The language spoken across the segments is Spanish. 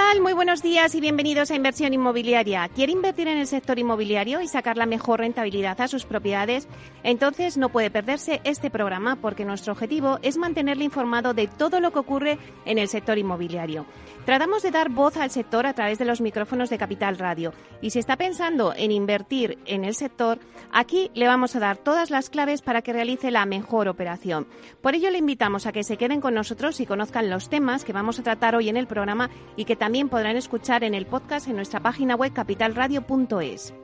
Tal? Muy buenos días y bienvenidos a Inversión Inmobiliaria. ¿Quiere invertir en el sector inmobiliario y sacar la mejor rentabilidad a sus propiedades? Entonces no puede perderse este programa porque nuestro objetivo es mantenerle informado de todo lo que ocurre en el sector inmobiliario. Tratamos de dar voz al sector a través de los micrófonos de Capital Radio y si está pensando en invertir en el sector, aquí le vamos a dar todas las claves para que realice la mejor operación. Por ello le invitamos a que se queden con nosotros y conozcan los temas que vamos a tratar hoy en el programa y que también podrán escuchar en el podcast en nuestra página web capitalradio.es.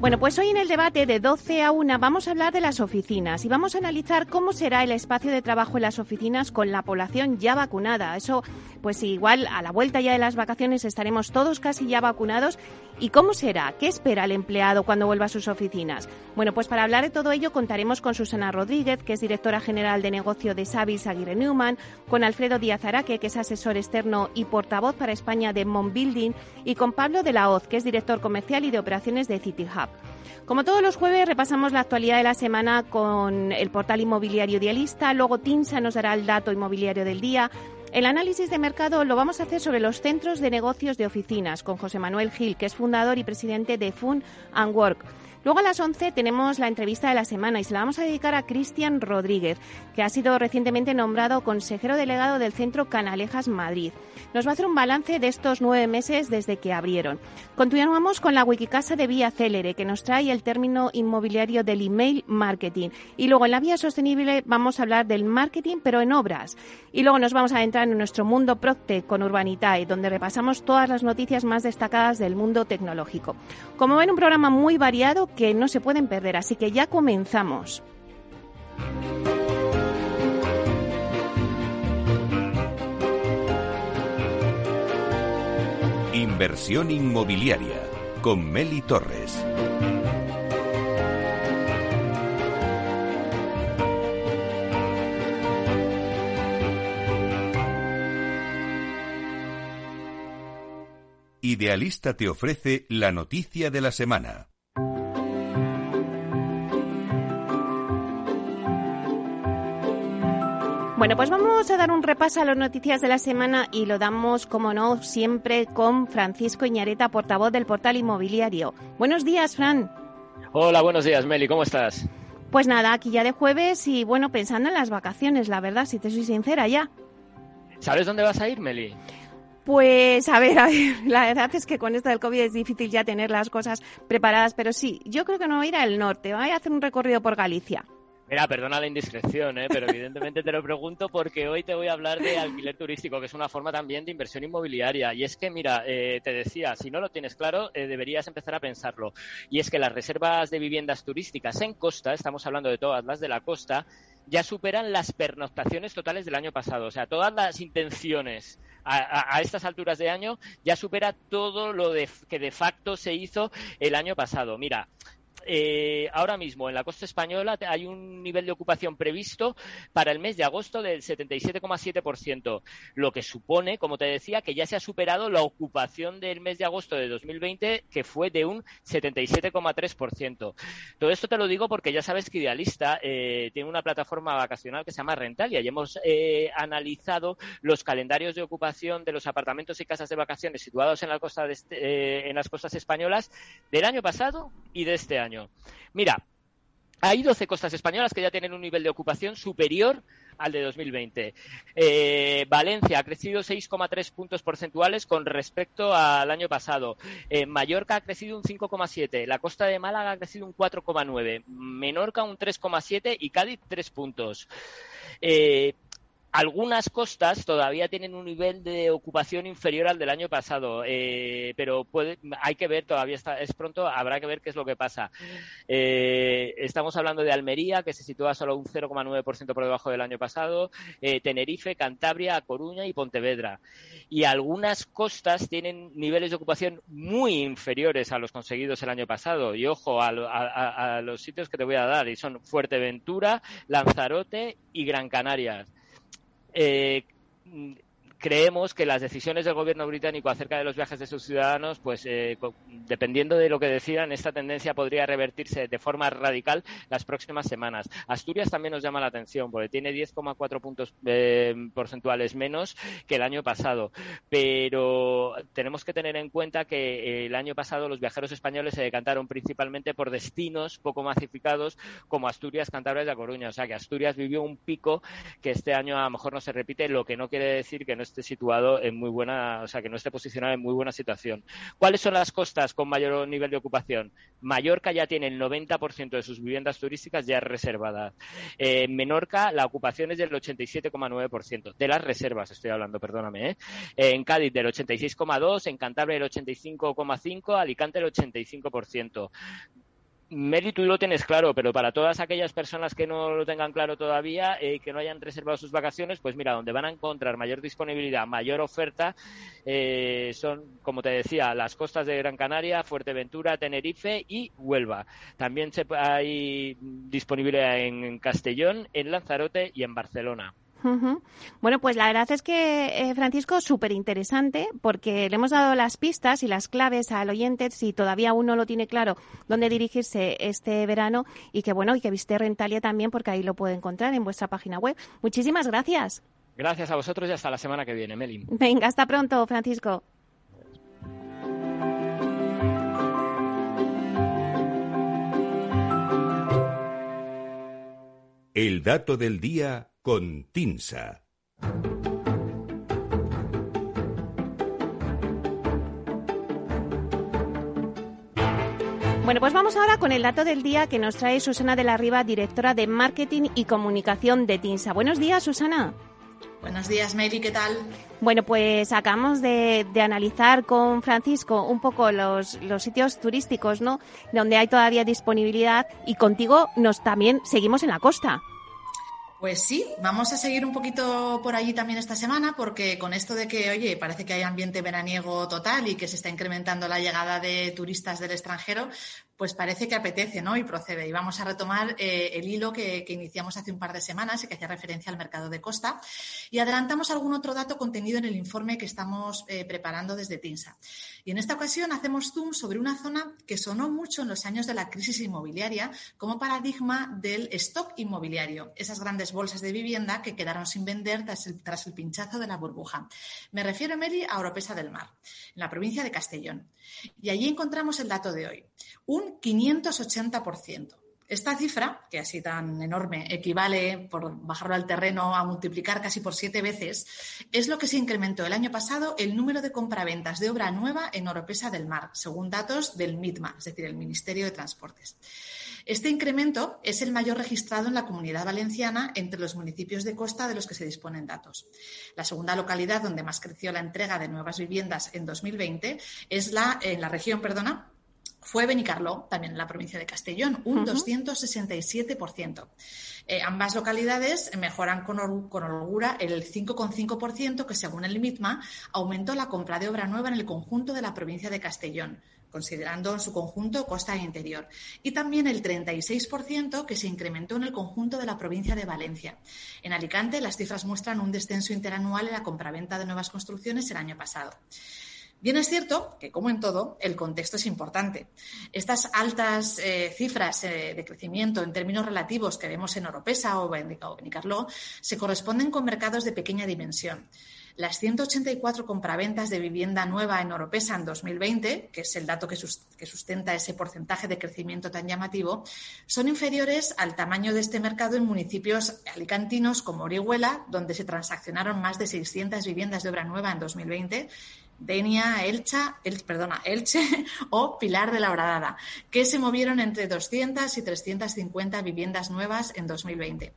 Bueno, pues hoy en el debate de 12 a 1 vamos a hablar de las oficinas y vamos a analizar cómo será el espacio de trabajo en las oficinas con la población ya vacunada. Eso, pues igual a la vuelta ya de las vacaciones estaremos todos casi ya vacunados. ¿Y cómo será? ¿Qué espera el empleado cuando vuelva a sus oficinas? Bueno, pues para hablar de todo ello contaremos con Susana Rodríguez, que es directora general de negocio de Savis Aguirre Newman, con Alfredo Díaz Araque, que es asesor externo y portavoz para España de Mon Building, y con Pablo de la Hoz, que es director comercial y de operaciones de City Hub. Como todos los jueves, repasamos la actualidad de la semana con el portal inmobiliario Idealista, luego Tinsa nos dará el dato inmobiliario del día. El análisis de mercado lo vamos a hacer sobre los centros de negocios de oficinas con José Manuel Gil, que es fundador y presidente de Fun and Work. Luego a las 11 tenemos la entrevista de la semana y se la vamos a dedicar a Cristian Rodríguez, que ha sido recientemente nombrado consejero delegado del Centro Canalejas Madrid. Nos va a hacer un balance de estos nueve meses desde que abrieron. Continuamos con la Wikicasa de Vía Célere, que nos trae el término inmobiliario del email marketing. Y luego en la vía sostenible vamos a hablar del marketing, pero en obras. Y luego nos vamos a entrar en nuestro mundo Procte con Urbanitae, donde repasamos todas las noticias más destacadas del mundo tecnológico. Como ven, un programa muy variado que no se pueden perder, así que ya comenzamos. Inversión inmobiliaria con Meli Torres. Idealista te ofrece la noticia de la semana. Bueno, pues vamos a dar un repaso a las noticias de la semana y lo damos, como no, siempre con Francisco Iñareta, portavoz del portal inmobiliario. Buenos días, Fran. Hola, buenos días, Meli, ¿cómo estás? Pues nada, aquí ya de jueves y bueno, pensando en las vacaciones, la verdad, si te soy sincera ya. ¿Sabes dónde vas a ir, Meli? Pues a ver, a ver, la verdad es que con esto del COVID es difícil ya tener las cosas preparadas, pero sí, yo creo que no voy a ir al norte, voy a hacer un recorrido por Galicia. Mira, perdona la indiscreción, ¿eh? pero evidentemente te lo pregunto porque hoy te voy a hablar de alquiler turístico, que es una forma también de inversión inmobiliaria. Y es que, mira, eh, te decía, si no lo tienes claro, eh, deberías empezar a pensarlo. Y es que las reservas de viviendas turísticas en costa, estamos hablando de todas las de la costa, ya superan las pernoctaciones totales del año pasado. O sea, todas las intenciones a, a, estas alturas de año ya supera todo lo de, que de facto se hizo el año pasado. Mira, eh, ahora mismo en la costa española hay un nivel de ocupación previsto para el mes de agosto del 77,7%, lo que supone, como te decía, que ya se ha superado la ocupación del mes de agosto de 2020, que fue de un 77,3%. Todo esto te lo digo porque ya sabes que Idealista eh, tiene una plataforma vacacional que se llama Rentalia y hemos eh, analizado los calendarios de ocupación de los apartamentos y casas de vacaciones situados en, la costa de este, en las costas españolas del año pasado y de este año. Mira, hay 12 costas españolas que ya tienen un nivel de ocupación superior al de 2020. Eh, Valencia ha crecido 6,3 puntos porcentuales con respecto al año pasado. Eh, Mallorca ha crecido un 5,7. La costa de Málaga ha crecido un 4,9. Menorca un 3,7 y Cádiz 3 puntos. Eh, algunas costas todavía tienen un nivel de ocupación inferior al del año pasado, eh, pero puede, hay que ver, todavía está, es pronto, habrá que ver qué es lo que pasa. Eh, estamos hablando de Almería, que se sitúa solo un 0,9% por debajo del año pasado, eh, Tenerife, Cantabria, Coruña y Pontevedra. Y algunas costas tienen niveles de ocupación muy inferiores a los conseguidos el año pasado. Y ojo a, a los sitios que te voy a dar, y son Fuerteventura, Lanzarote y Gran Canarias eh, creemos que las decisiones del gobierno británico acerca de los viajes de sus ciudadanos, pues eh, dependiendo de lo que decidan, esta tendencia podría revertirse de forma radical las próximas semanas. Asturias también nos llama la atención porque tiene 10,4 puntos eh, porcentuales menos que el año pasado, pero tenemos que tener en cuenta que el año pasado los viajeros españoles se decantaron principalmente por destinos poco masificados como Asturias, Cantabria y La Coruña, o sea que Asturias vivió un pico que este año a lo mejor no se repite, lo que no quiere decir que no esté situado en muy buena, o sea, que no esté posicionado en muy buena situación. ¿Cuáles son las costas con mayor nivel de ocupación? Mallorca ya tiene el 90% de sus viviendas turísticas ya reservadas. en Menorca la ocupación es del 87,9%, de las reservas estoy hablando, perdóname. ¿eh? En Cádiz del 86,2%, en Cantabria el 85,5%, Alicante el 85%. Mary, tú lo tienes claro, pero para todas aquellas personas que no lo tengan claro todavía, y eh, que no hayan reservado sus vacaciones, pues mira, donde van a encontrar mayor disponibilidad, mayor oferta, eh, son, como te decía, las costas de Gran Canaria, Fuerteventura, Tenerife y Huelva. También se, hay disponibilidad en Castellón, en Lanzarote y en Barcelona. Bueno, pues la verdad es que, eh, Francisco, súper interesante porque le hemos dado las pistas y las claves al oyente si todavía uno lo tiene claro dónde dirigirse este verano y que, bueno, y que visite Rentalia también porque ahí lo puede encontrar en vuestra página web. Muchísimas gracias. Gracias a vosotros y hasta la semana que viene, Melin. Venga, hasta pronto, Francisco. El dato del día con Tinsa. Bueno, pues vamos ahora con el dato del día que nos trae Susana de la Riva, directora de Marketing y Comunicación de TINSA. Buenos días, Susana. Buenos días, Mary, ¿qué tal? Bueno, pues acabamos de, analizar con Francisco un poco los, los, sitios turísticos, ¿no? Donde hay todavía disponibilidad y contigo nos también seguimos en la costa. Pues sí, vamos a seguir un poquito por allí también esta semana, porque con esto de que, oye, parece que hay ambiente veraniego total y que se está incrementando la llegada de turistas del extranjero, pues parece que apetece, ¿no? Y procede. Y vamos a retomar eh, el hilo que, iniciamos hace un par de semanas y que hacía referencia al mercado de costa. Y adelantamos algún otro dato contenido en el informe que estamos eh, preparando desde TINSA. Y en esta ocasión hacemos zoom sobre una zona que sonó mucho en los años de la crisis inmobiliaria como paradigma del stock inmobiliario, esas grandes bolsas de vivienda que quedaron sin vender tras el, tras el pinchazo de la burbuja. Me refiero, Meli, a Oropesa del Mar, en la provincia de Castellón. Y allí encontramos el dato de hoy, un 580%. Esta cifra, que así tan enorme, equivale, por bajarlo al terreno, a multiplicar casi por siete veces, es lo que se incrementó el año pasado el número de compraventas de obra nueva en Oropesa del Mar, según datos del MITMA, es decir, el Ministerio de Transportes. Este incremento es el mayor registrado en la comunidad valenciana entre los municipios de costa de los que se disponen datos. La segunda localidad donde más creció la entrega de nuevas viviendas en 2020 es la, en la región, perdona, fue Benicarló, también en la provincia de Castellón, un 267%. Eh, ambas localidades mejoran con, holgura el 5,5% que, según el MITMA, aumentó la compra de obra nueva en el conjunto de la provincia de Castellón, considerando en su conjunto costa e interior, y también el 36% que se incrementó en el conjunto de la provincia de Valencia. En Alicante, las cifras muestran un descenso interanual en la compraventa de nuevas construcciones el año pasado. Bien es cierto que, como en todo, el contexto es importante. Estas altas eh, cifras eh, de crecimiento en términos relativos que vemos en Oropesa o en Benicarló se corresponden con mercados de pequeña dimensión. las 184 compraventas de vivienda nueva en Oropesa en 2020, que es el dato que, sustenta ese porcentaje de crecimiento tan llamativo, son inferiores al tamaño de este mercado en municipios alicantinos como Orihuela, donde se transaccionaron más de 600 viviendas de obra nueva en 2020, Denia, Elcha, El, perdona, Elche o Pilar de la Horadada, que se movieron entre 200 y 350 viviendas nuevas en 2020.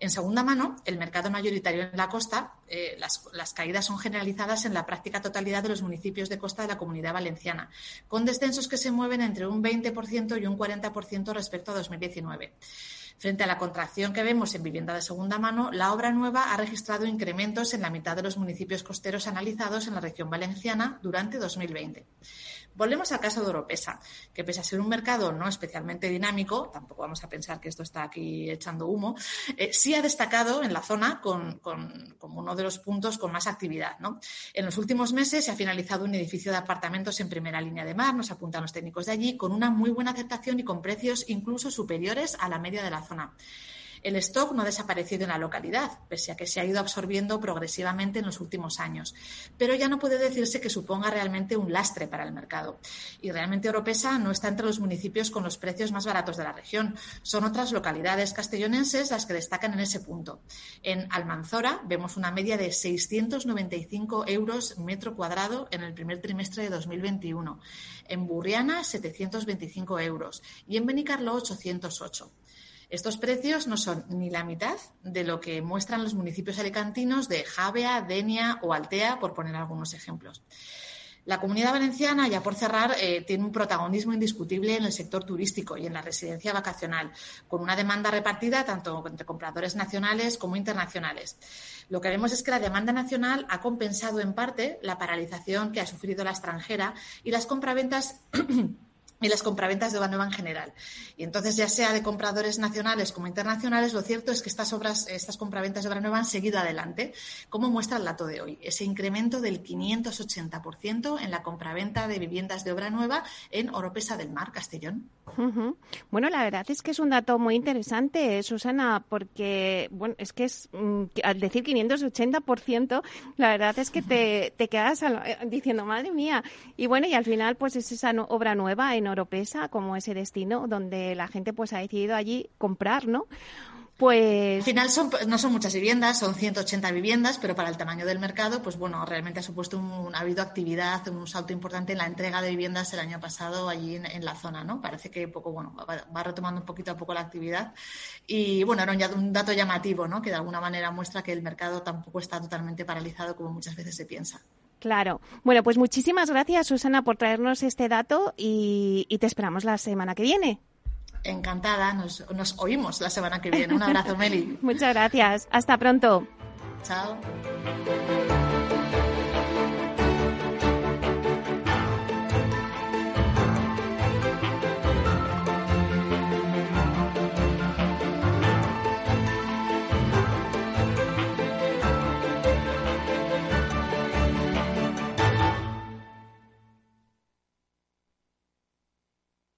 En segunda mano, el mercado mayoritario en la costa, eh, las, caídas son generalizadas en la práctica totalidad de los municipios de costa de la comunidad valenciana, con descensos que se mueven entre un 20% y un 40% respecto a 2019. Frente a la contracción que vemos en vivienda de segunda mano, la obra nueva ha registrado incrementos en la mitad de los municipios costeros analizados en la región valenciana durante 2020. Volvemos al caso de Oropesa, que pese a ser un mercado no especialmente dinámico, tampoco vamos a pensar que esto está aquí echando humo, eh, sí ha destacado en la zona con, como uno de los puntos con más actividad. En los últimos meses se ha finalizado un edificio de apartamentos en primera línea de mar, nos apuntan los técnicos de allí, con una muy buena aceptación y con precios incluso superiores a la media de la zona. El stock no ha desaparecido en la localidad, pese a que se ha ido absorbiendo progresivamente en los últimos años. Pero ya no puede decirse que suponga realmente un lastre para el mercado. Y realmente Oropesa no está entre los municipios con los precios más baratos de la región. Son otras localidades castellonenses las que destacan en ese punto. En Almanzora vemos una media de 695 euros metro cuadrado en el primer trimestre de 2021. En Burriana, 725 euros. Y en Benicarlo, 808. Estos precios no son ni la mitad de lo que muestran los municipios alicantinos de Javea, Denia o Altea, por poner algunos ejemplos. La comunidad valenciana, ya por cerrar, eh, tiene un protagonismo indiscutible en el sector turístico y en la residencia vacacional, con una demanda repartida tanto entre compradores nacionales como internacionales. Lo que vemos es que la demanda nacional ha compensado en parte la paralización que ha sufrido la extranjera y las compraventas y las compraventas de obra nueva en general. Y entonces, ya sea de compradores nacionales como internacionales, lo cierto es que estas obras, estas compraventas de obra nueva han seguido adelante, como muestra el dato de hoy, ese incremento del 580% en la compraventa de viviendas de obra nueva en Oropesa del Mar, Castellón. Bueno, la verdad es que es un dato muy interesante, Susana, porque bueno, es que es mm, al decir 580%, la verdad es que te, te quedas eh, diciendo, madre mía. Y bueno, y al final, pues es esa obra nueva en Oropesa como ese destino donde la gente pues ha decidido allí comprar, ¿no? Pues... Al final son, no son muchas viviendas, son 180 viviendas, pero para el tamaño del mercado, pues bueno, realmente ha supuesto un, ha habido actividad, un salto importante en la entrega de viviendas el año pasado allí en, la zona, ¿no? Parece que poco, bueno, va, retomando un poquito a poco la actividad. Y bueno, era un, un dato llamativo, ¿no? Que de alguna manera muestra que el mercado tampoco está totalmente paralizado como muchas veces se piensa. Claro. Bueno, pues muchísimas gracias, Susana, por traernos este dato y, te esperamos la semana que viene. Encantada, nos, nos oímos la semana que viene. Un abrazo, Meli. Muchas gracias. Hasta pronto. Chao.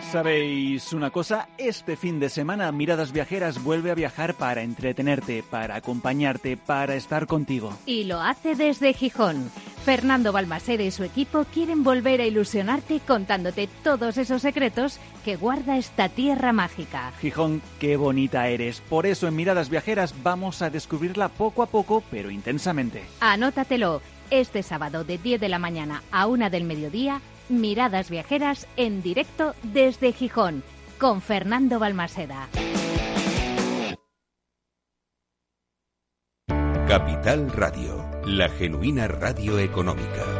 ¿Sabéis una cosa? Este fin de semana Miradas Viajeras vuelve a viajar para entretenerte, para acompañarte, para estar contigo. Y lo hace desde Gijón. Fernando Balmaceda y su equipo quieren volver a ilusionarte contándote todos esos secretos que guarda esta tierra mágica. Gijón, qué bonita eres. Por eso en Miradas Viajeras vamos a descubrirla poco a poco, pero intensamente. Anótatelo. Este sábado de 10 de la mañana a 1 del mediodía Miradas Viajeras en directo desde Gijón con Fernando Balmaseda. Capital Radio, la genuina radio económica.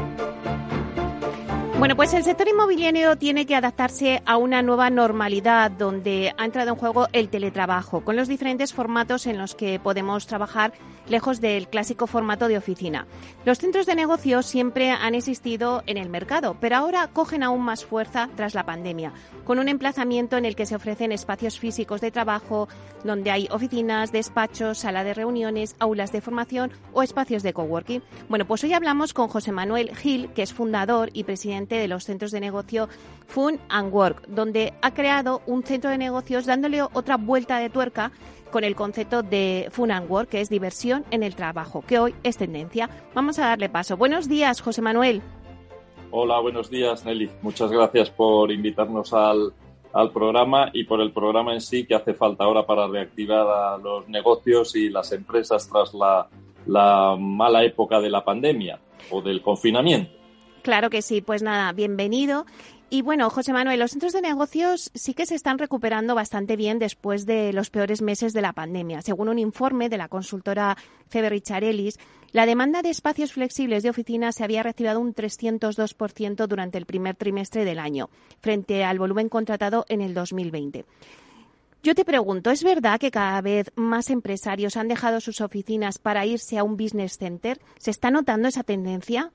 Bueno, pues el sector inmobiliario tiene que adaptarse a una nueva normalidad donde ha entrado en juego el teletrabajo, con los diferentes formatos en los que podemos trabajar lejos del clásico formato de oficina. Los centros de negocio siempre han existido en el mercado, pero ahora cogen aún más fuerza tras la pandemia, con un emplazamiento en el que se ofrecen espacios físicos de trabajo, donde hay oficinas, despachos, sala de reuniones, aulas de formación o espacios de coworking. Bueno, pues hoy hablamos con José Manuel Gil, que es fundador y presidente de los centros de negocio Fun and Work, donde ha creado un centro de negocios dándole otra vuelta de tuerca con el concepto de Fun and Work, que es diversión en el trabajo, que hoy es tendencia. Vamos a darle paso. Buenos días, José Manuel. Hola, buenos días, Nelly. Muchas gracias por invitarnos al, al programa y por el programa en sí que hace falta ahora para reactivar a los negocios y las empresas tras la, la mala época de la pandemia o del confinamiento. Claro que sí, pues nada, bienvenido. Y bueno, José Manuel, los centros de negocios sí que se están recuperando bastante bien después de los peores meses de la pandemia. Según un informe de la consultora Febe Richarellis, la demanda de espacios flexibles de oficinas se había reactivado un 302% durante el primer trimestre del año, frente al volumen contratado en el 2020. Yo te pregunto, ¿es verdad que cada vez más empresarios han dejado sus oficinas para irse a un business center? ¿Se está notando esa tendencia?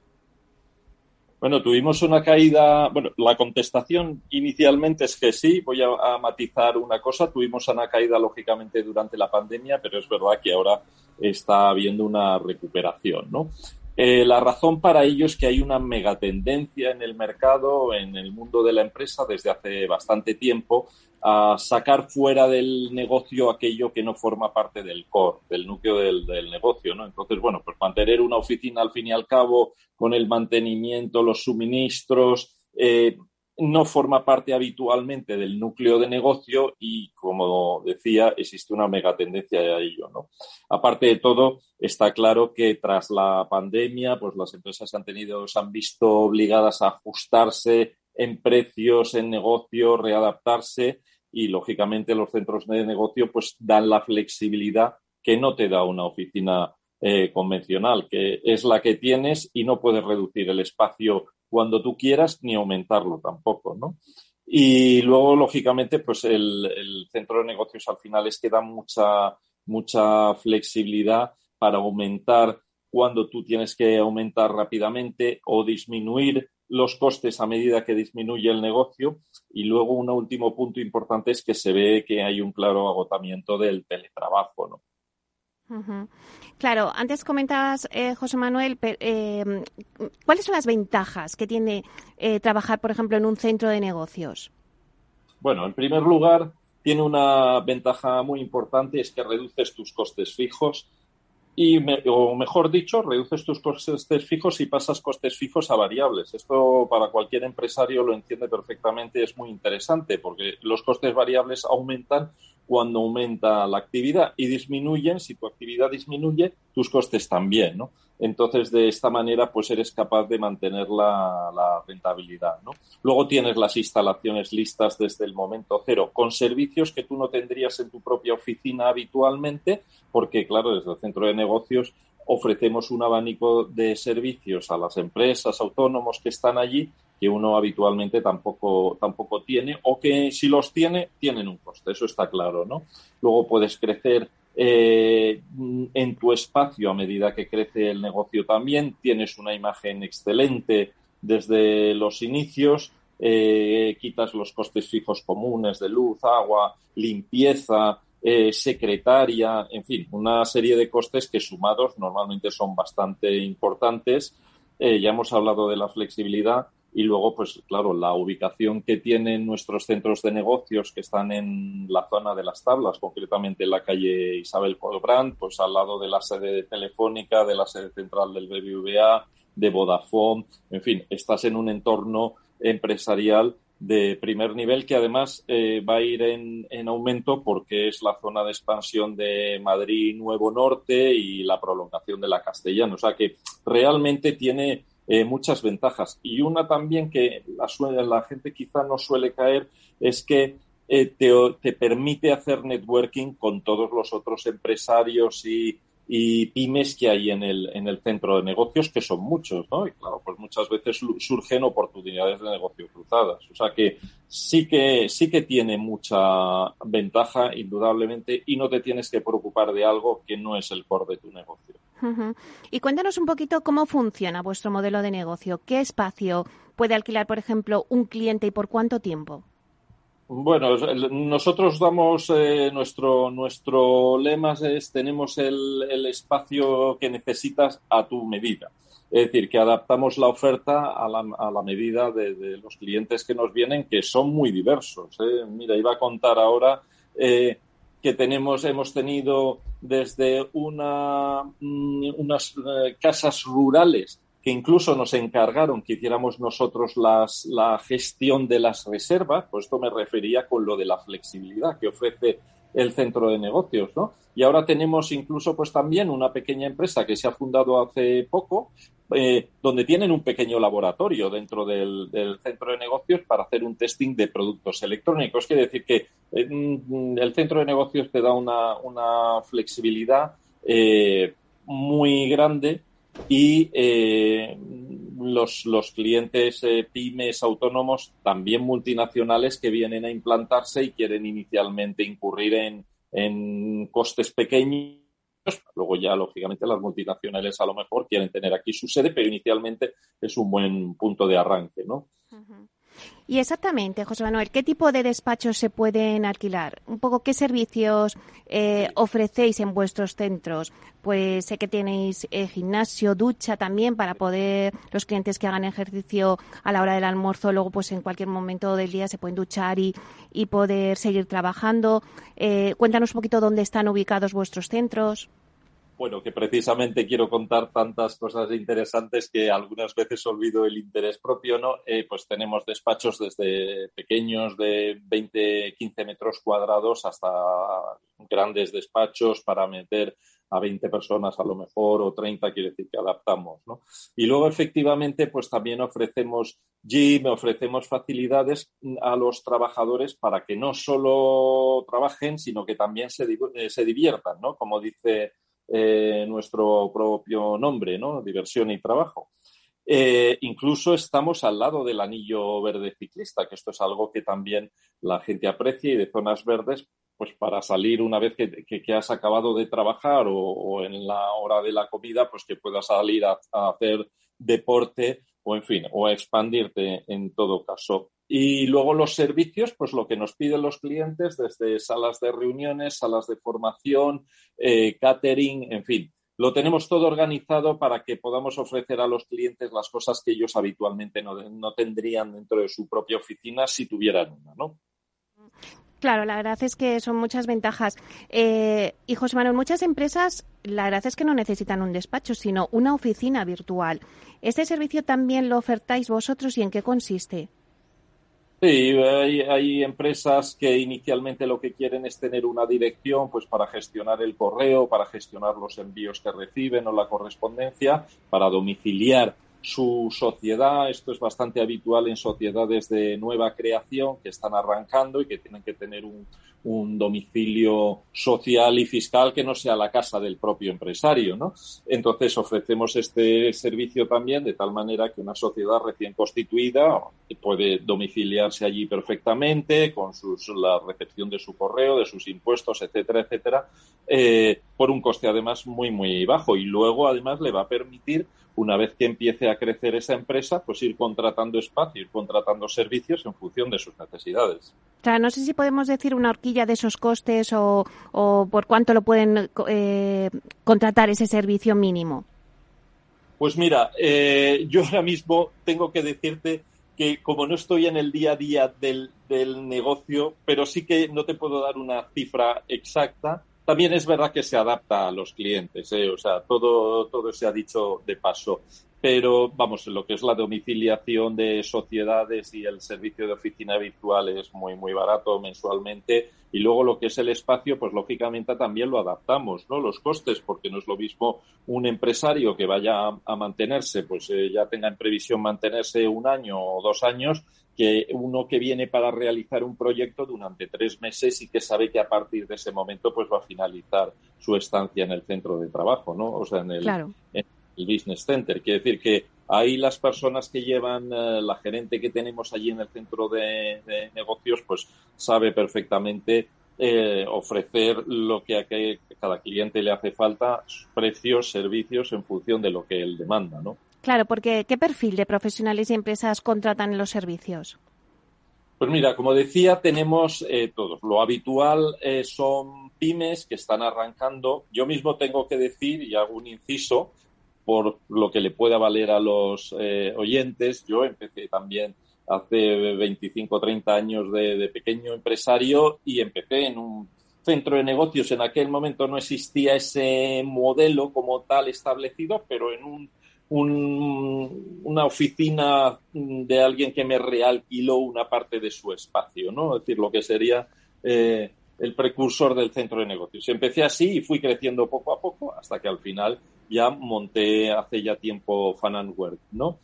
Bueno, tuvimos una caída. Bueno, la contestación inicialmente es que sí. Voy a, matizar una cosa. Tuvimos una caída, lógicamente, durante la pandemia, pero es verdad que ahora está habiendo una recuperación, ¿no? Eh, la razón para ello es que hay una megatendencia en el mercado, en el mundo de la empresa, desde hace bastante tiempo, a sacar fuera del negocio aquello que no forma parte del core, del núcleo del, negocio, ¿no? Entonces, bueno, pues mantener una oficina al fin y al cabo con el mantenimiento, los suministros, eh, no forma parte habitualmente del núcleo de negocio y, como decía, existe una megatendencia a ello. ¿no? Aparte de todo, está claro que tras la pandemia, pues las empresas han tenido, se han visto obligadas a ajustarse en precios, en negocio, readaptarse y, lógicamente, los centros de negocio pues dan la flexibilidad que no te da una oficina eh, convencional, que es la que tienes y no puedes reducir el espacio cuando tú quieras ni aumentarlo tampoco, ¿no? Y luego, lógicamente, pues el, centro de negocios al final es que da mucha, mucha flexibilidad para aumentar cuando tú tienes que aumentar rápidamente o disminuir los costes a medida que disminuye el negocio. Y luego un último punto importante es que se ve que hay un claro agotamiento del teletrabajo, ¿no? Claro, antes comentabas, eh, José Manuel, eh, ¿cuáles son las ventajas que tiene eh, trabajar, por ejemplo, en un centro de negocios? Bueno, en primer lugar, tiene una ventaja muy importante, es que reduces tus costes fijos y, o mejor dicho, reduces tus costes fijos y pasas costes fijos a variables. Esto para cualquier empresario lo entiende perfectamente, es muy interesante porque los costes variables aumentan cuando aumenta la actividad y disminuyen, si tu actividad disminuye, tus costes también, ¿no? Entonces, de esta manera, pues eres capaz de mantener la, rentabilidad, ¿no? Luego tienes las instalaciones listas desde el momento cero, con servicios que tú no tendrías en tu propia oficina habitualmente, porque, claro, desde el centro de negocios ofrecemos un abanico de servicios a las empresas, autónomos que están allí que uno habitualmente tampoco, tampoco tiene o que si los tiene, tienen un coste, eso está claro, ¿no? Luego puedes crecer eh, en tu espacio a medida que crece el negocio también, tienes una imagen excelente desde los inicios, eh, quitas los costes fijos comunes de luz, agua, limpieza, eh, secretaria, en fin, una serie de costes que sumados normalmente son bastante importantes. ya hemos hablado de la flexibilidad y luego, pues claro, la ubicación que tienen nuestros centros de negocios que están en la zona de las tablas, concretamente en la calle Isabel Colbrand, pues al lado de la sede telefónica, de la sede central del BBVA, de Vodafone, en fin, estás en un entorno empresarial de primer nivel que además eh, va a ir en, en, aumento porque es la zona de expansión de Madrid Nuevo Norte y la prolongación de la Castellana. O sea que realmente tiene eh, muchas ventajas. Y una también que la, la gente quizá no suele caer es que eh, te, te, permite hacer networking con todos los otros empresarios y, y pymes que hay en el, en el centro de negocios, que son muchos, ¿no? Y claro, pues muchas veces surgen oportunidades de negocio cruzadas. O sea que sí que, sí que tiene mucha ventaja, indudablemente, y no te tienes que preocupar de algo que no es el core de tu negocio. Y cuéntanos un poquito cómo funciona vuestro modelo de negocio. ¿Qué espacio puede alquilar, por ejemplo, un cliente y por cuánto tiempo? Bueno, nosotros damos eh, nuestro nuestro lema es tenemos el, espacio que necesitas a tu medida. Es decir, que adaptamos la oferta a la, a la medida de, los clientes que nos vienen, que son muy diversos. ¿eh? Mira, iba a contar ahora eh, que tenemos, hemos tenido desde una, mm, unas casas rurales que incluso nos encargaron que hiciéramos nosotros la gestión de las reservas, pues esto me refería con lo de la flexibilidad que ofrece el centro de negocios, ¿no? Y ahora tenemos incluso pues también una pequeña empresa que se ha fundado hace poco, eh, donde tienen un pequeño laboratorio dentro del, centro de negocios para hacer un testing de productos electrónicos. Quiere decir que eh, mm, el centro de negocios te da una, una flexibilidad eh, muy grande y eh, los, los, clientes eh, pymes autónomos, también multinacionales, que vienen a implantarse y quieren inicialmente incurrir en, en costes pequeños. Luego ya, lógicamente, las multinacionales a lo mejor quieren tener aquí su sede, pero inicialmente es un buen punto de arranque, ¿no? Y exactamente, José Manuel, ¿qué tipo de despachos se pueden alquilar? Un poco qué servicios eh, ofrecéis en vuestros centros. Pues sé que tenéis eh, gimnasio, ducha también para poder los clientes que hagan ejercicio a la hora del almuerzo, luego pues en cualquier momento del día se pueden duchar y, y poder seguir trabajando. Eh, cuéntanos un poquito dónde están ubicados vuestros centros bueno, que precisamente quiero contar tantas cosas interesantes que algunas veces olvido el interés propio, ¿no? Eh, pues tenemos despachos desde pequeños de 20, 15 metros cuadrados hasta grandes despachos para meter a 20 personas a lo mejor o 30, quiere decir que adaptamos, ¿no? Y luego efectivamente pues también ofrecemos gym, ofrecemos facilidades a los trabajadores para que no solo trabajen, sino que también se, eh, se diviertan, ¿no? Como dice eh, nuestro propio nombre, ¿no? Diversión y trabajo. Eh, incluso estamos al lado del anillo verde ciclista, que esto es algo que también la gente aprecia y de zonas verdes, pues para salir una vez que, has acabado de trabajar o, en la hora de la comida, pues que puedas salir a hacer deporte o en fin, o a expandirte en todo caso. Y luego los servicios, pues lo que nos piden los clientes, desde salas de reuniones, salas de formación, eh, catering, en fin, lo tenemos todo organizado para que podamos ofrecer a los clientes las cosas que ellos habitualmente no, no tendrían dentro de su propia oficina si tuvieran una, ¿no? Claro, la verdad es que son muchas ventajas. Eh, y José Manuel, muchas empresas, la verdad es que no necesitan un despacho, sino una oficina virtual. ¿Este servicio también lo ofertáis vosotros y en qué consiste? Sí, hay, empresas que inicialmente lo que quieren es tener una dirección pues para gestionar el correo, para gestionar los envíos que reciben o la correspondencia, para domiciliar su sociedad. Esto es bastante habitual en sociedades de nueva creación que están arrancando y que tienen que tener un, domicilio social y fiscal que no sea la casa del propio empresario, ¿no? Entonces ofrecemos este servicio también de tal manera que una sociedad recién constituida puede domiciliarse allí perfectamente con sus, la recepción de su correo, de sus impuestos, etcétera, etcétera, eh, por un coste además muy, muy bajo y luego además le va a permitir una vez que empiece a crecer esa empresa, pues ir contratando espacio, ir contratando servicios en función de sus necesidades. O no sé si podemos decir una horquilla de esos costes o, por cuánto lo pueden eh, contratar ese servicio mínimo. Pues mira, eh, yo ahora mismo tengo que decirte que como no estoy en el día a día del, del negocio, pero sí que no te puedo dar una cifra exacta, también es verdad que se adapta a los clientes, ¿eh? o sea, todo, todo se ha dicho de paso. Pero vamos, lo que es la domiciliación de sociedades y el servicio de oficina virtual es muy, muy barato mensualmente. Y luego lo que es el espacio, pues lógicamente también lo adaptamos, ¿no? Los costes, porque no es lo mismo un empresario que vaya a, mantenerse, pues eh, ya tenga en previsión mantenerse un año o dos años, que uno que viene para realizar un proyecto durante tres meses y que sabe que a partir de ese momento pues va a finalizar su estancia en el centro de trabajo, ¿no? O sea, en el, el business center. Quiere decir que ahí las personas que llevan, eh, la gerente que tenemos allí en el centro de, negocios, pues sabe perfectamente eh, ofrecer lo que a cada cliente le hace falta, precios, servicios en función de lo que él demanda, ¿no? Claro, porque ¿qué perfil de profesionales y empresas contratan los servicios? Pues mira, como decía, tenemos eh, todos. Lo habitual son pymes que están arrancando. Yo mismo tengo que decir, y hago un inciso, por lo que le pueda valer a los eh, oyentes. Yo empecé también hace 25 o 30 años de, pequeño empresario y empecé en un centro de negocios. En aquel momento no existía ese modelo como tal establecido, pero en un, una oficina de alguien que me realquiló una parte de su espacio, ¿no? Es decir, lo que sería eh, el precursor del centro de negocios. Empecé así y fui creciendo poco a poco hasta que al final ya monté hace ya tiempo Fan and Work, ¿no?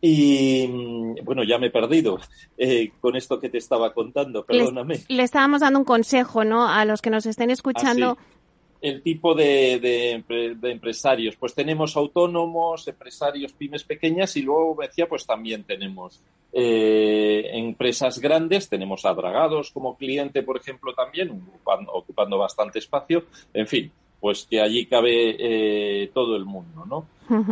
Y mm, bueno, ya me he perdido eh, con esto que te estaba contando, perdóname. Le, estábamos dando un consejo, ¿no? A los que nos estén escuchando. Ah, el tipo de, de, empresarios. Pues tenemos autónomos, empresarios, pymes pequeñas y luego, decía, pues también tenemos eh, empresas grandes, tenemos a Dragados como cliente, por ejemplo, también, ocupando bastante espacio. En fin, pues que allí cabe eh, todo el mundo, ¿no?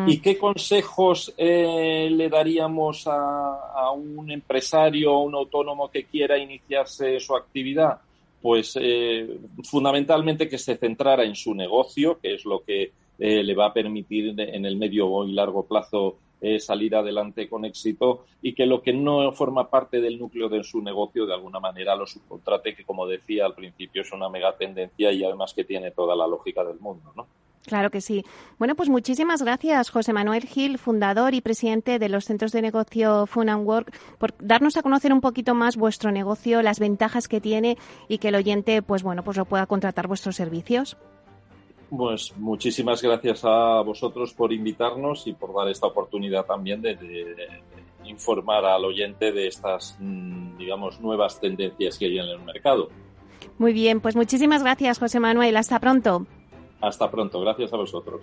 ¿Y qué consejos eh, le daríamos a, un empresario o un autónomo que quiera iniciarse su actividad? Pues eh, fundamentalmente que se centrara en su negocio, que es lo que le va a permitir en el medio y largo plazo eh, salir adelante con éxito y que lo que no forma parte del núcleo de su negocio de alguna manera lo subcontrate, que como decía al principio es una mega tendencia y además que tiene toda la lógica del mundo, ¿no? Claro que sí. Bueno, pues muchísimas gracias, José Manuel Gil, fundador y presidente de los centros de negocio Fun and Work, por darnos a conocer un poquito más vuestro negocio, las ventajas que tiene y que el oyente, pues bueno, pues lo pueda contratar vuestros servicios. Pues muchísimas gracias a vosotros por invitarnos y por dar esta oportunidad también de, informar al oyente de estas, mm, digamos, nuevas tendencias que hay en el mercado. Muy bien, pues muchísimas gracias, José Manuel. Hasta pronto. Hasta pronto. Gracias a vosotros.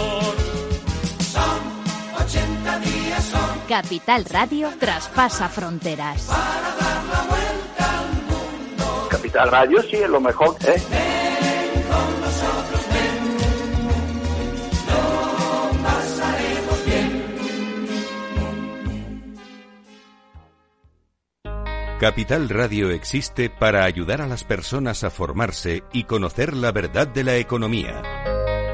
Capital Radio traspasa fronteras. Capital Radio sí es lo mejor, ¿eh? Capital Radio existe para ayudar a las personas a formarse y conocer la verdad de la economía.